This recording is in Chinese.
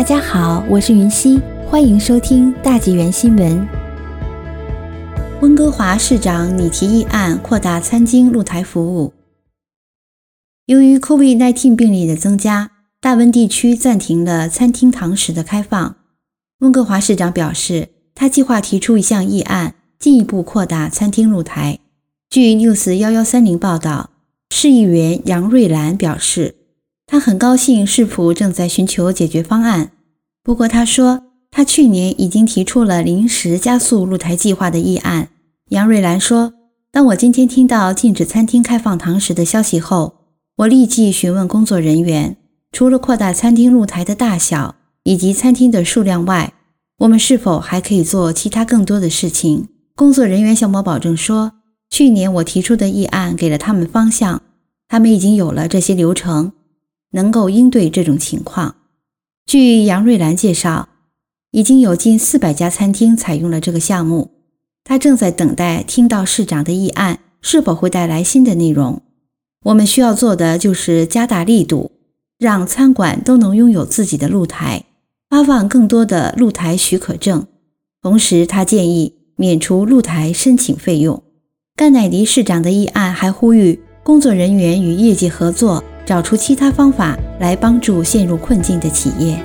大家好，我是云溪，欢迎收听大纪元新闻。温哥华市长拟提议案扩大餐厅露台服务。由于 COVID-19 病例的增加，大温地区暂停了餐厅堂食的开放。温哥华市长表示，他计划提出一项议案，进一步扩大餐厅露台。据 News 幺幺三零报道，市议员杨瑞兰表示。很高兴市府正在寻求解决方案。不过，他说他去年已经提出了临时加速露台计划的议案。杨瑞兰说：“当我今天听到禁止餐厅开放堂食的消息后，我立即询问工作人员，除了扩大餐厅露台的大小以及餐厅的数量外，我们是否还可以做其他更多的事情？”工作人员向我保证说：“去年我提出的议案给了他们方向，他们已经有了这些流程。”能够应对这种情况。据杨瑞兰介绍，已经有近四百家餐厅采用了这个项目。他正在等待听到市长的议案是否会带来新的内容。我们需要做的就是加大力度，让餐馆都能拥有自己的露台，发放更多的露台许可证。同时，他建议免除露台申请费用。甘乃迪市长的议案还呼吁工作人员与业界合作。找出其他方法来帮助陷入困境的企业。